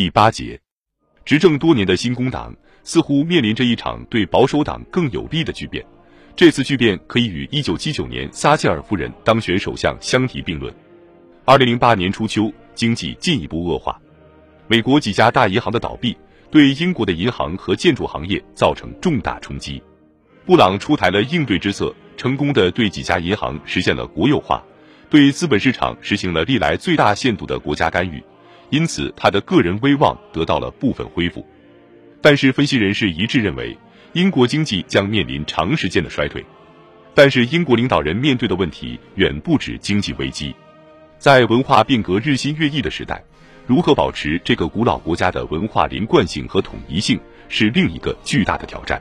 第八节，执政多年的新工党似乎面临着一场对保守党更有利的巨变。这次巨变可以与1979年撒切尔夫人当选首相相提并论。2008年初秋，经济进一步恶化，美国几家大银行的倒闭对英国的银行和建筑行业造成重大冲击。布朗出台了应对之策，成功的对几家银行实现了国有化，对资本市场实行了历来最大限度的国家干预，因此他的个人威望得到了部分恢复。但是，分析人士一致认为。英国经济将面临长时间的衰退，但是英国领导人面对的问题远不止经济危机。在文化变革日新月异的时代，如何保持这个古老国家的文化连贯性和统一性，是另一个巨大的挑战。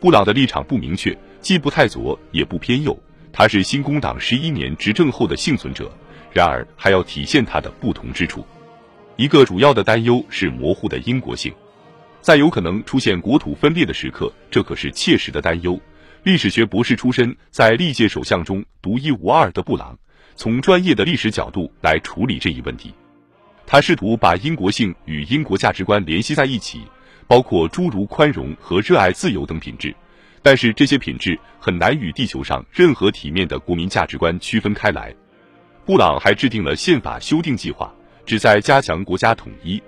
布朗的立场不明确，既不太左也不偏右，他是新工党十一年执政后的幸存者。然而，还要体现他的不同之处。一个主要的担忧是模糊的英国性。在有可能出现国土分裂的时刻，这可是切实的担忧。历史学博士出身，在历届首相中独一无二的布朗，从专业的历史角度来处理这一问题。他试图把英国性与英国价值观联系在一起，包括诸如宽容和热爱自由等品质。但是这些品质很难与地球上任何体面的国民价值观区分开来。布朗还制定了宪法修订计划，旨在加强国家统一。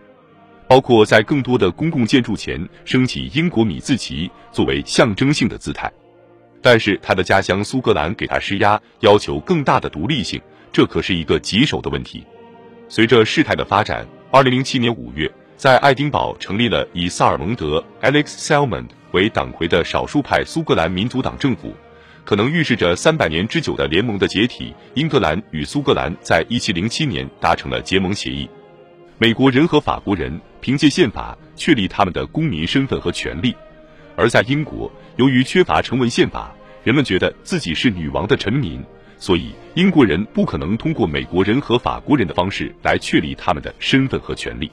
包括在更多的公共建筑前升起英国米字旗作为象征性的姿态，但是他的家乡苏格兰给他施压，要求更大的独立性，这可是一个棘手的问题。随着事态的发展，二零零七年五月，在爱丁堡成立了以萨尔蒙德 （Alex Salmond） 为党魁的少数派苏格兰民族党政府，可能预示着三百年之久的联盟的解体。英格兰与苏格兰在一七零七年达成了结盟协议。美国人和法国人凭借宪法确立他们的公民身份和权利，而在英国，由于缺乏成文宪法，人们觉得自己是女王的臣民，所以英国人不可能通过美国人和法国人的方式来确立他们的身份和权利。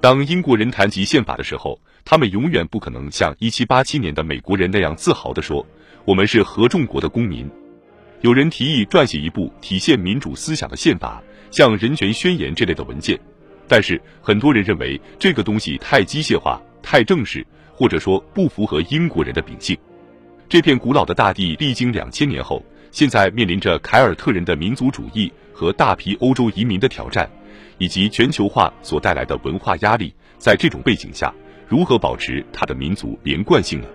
当英国人谈及宪法的时候，他们永远不可能像1787年的美国人那样自豪地说：“我们是合众国的公民。”有人提议撰写一部体现民主思想的宪法，像《人权宣言》这类的文件。但是很多人认为这个东西太机械化、太正式，或者说不符合英国人的秉性。这片古老的大地历经两千年后，现在面临着凯尔特人的民族主义和大批欧洲移民的挑战，以及全球化所带来的文化压力。在这种背景下，如何保持它的民族连贯性呢？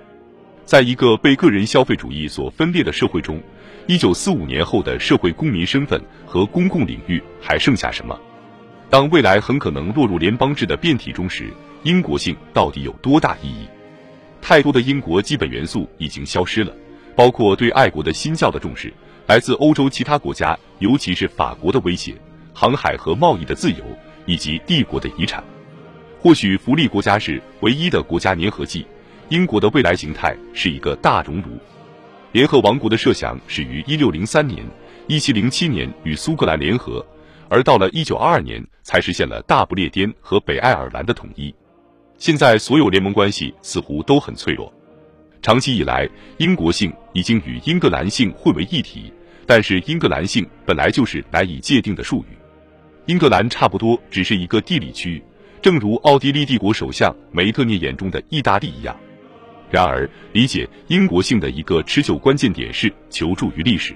在一个被个人消费主义所分裂的社会中，一九四五年后的社会公民身份和公共领域还剩下什么？当未来很可能落入联邦制的变体中时，英国性到底有多大意义？太多的英国基本元素已经消失了，包括对爱国的新教的重视，来自欧洲其他国家，尤其是法国的威胁，航海和贸易的自由，以及帝国的遗产。或许福利国家是唯一的国家粘合剂。英国的未来形态是一个大熔炉。联合王国的设想始于一六零三年，一七零七年与苏格兰联合。而到了一九二二年，才实现了大不列颠和北爱尔兰的统一。现在所有联盟关系似乎都很脆弱。长期以来，英国性已经与英格兰性混为一体，但是英格兰性本来就是难以界定的术语。英格兰差不多只是一个地理区域，正如奥地利帝国首相梅特涅眼中的意大利一样。然而，理解英国性的一个持久关键点是求助于历史，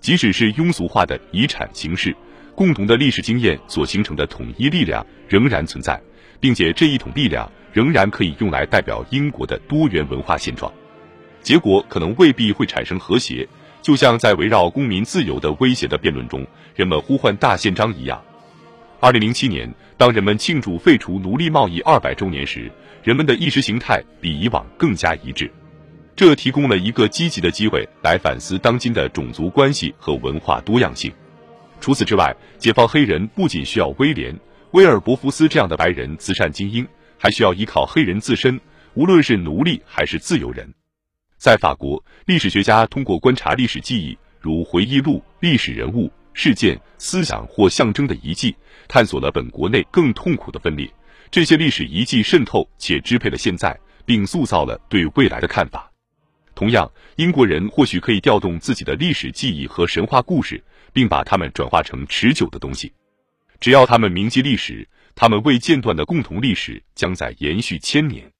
即使是庸俗化的遗产形式。共同的历史经验所形成的统一力量仍然存在，并且这一统力量仍然可以用来代表英国的多元文化现状。结果可能未必会产生和谐，就像在围绕公民自由的威胁的辩论中，人们呼唤大宪章一样。二零零七年，当人们庆祝废除奴隶贸易二百周年时，人们的意识形态比以往更加一致，这提供了一个积极的机会来反思当今的种族关系和文化多样性。除此之外，解放黑人不仅需要威廉·威尔伯福斯这样的白人慈善精英，还需要依靠黑人自身，无论是奴隶还是自由人。在法国，历史学家通过观察历史记忆，如回忆录、历史人物、事件、思想或象征的遗迹，探索了本国内更痛苦的分裂。这些历史遗迹渗透且支配了现在，并塑造了对未来的看法。同样，英国人或许可以调动自己的历史记忆和神话故事。并把它们转化成持久的东西。只要他们铭记历史，他们未间断的共同历史将在延续千年。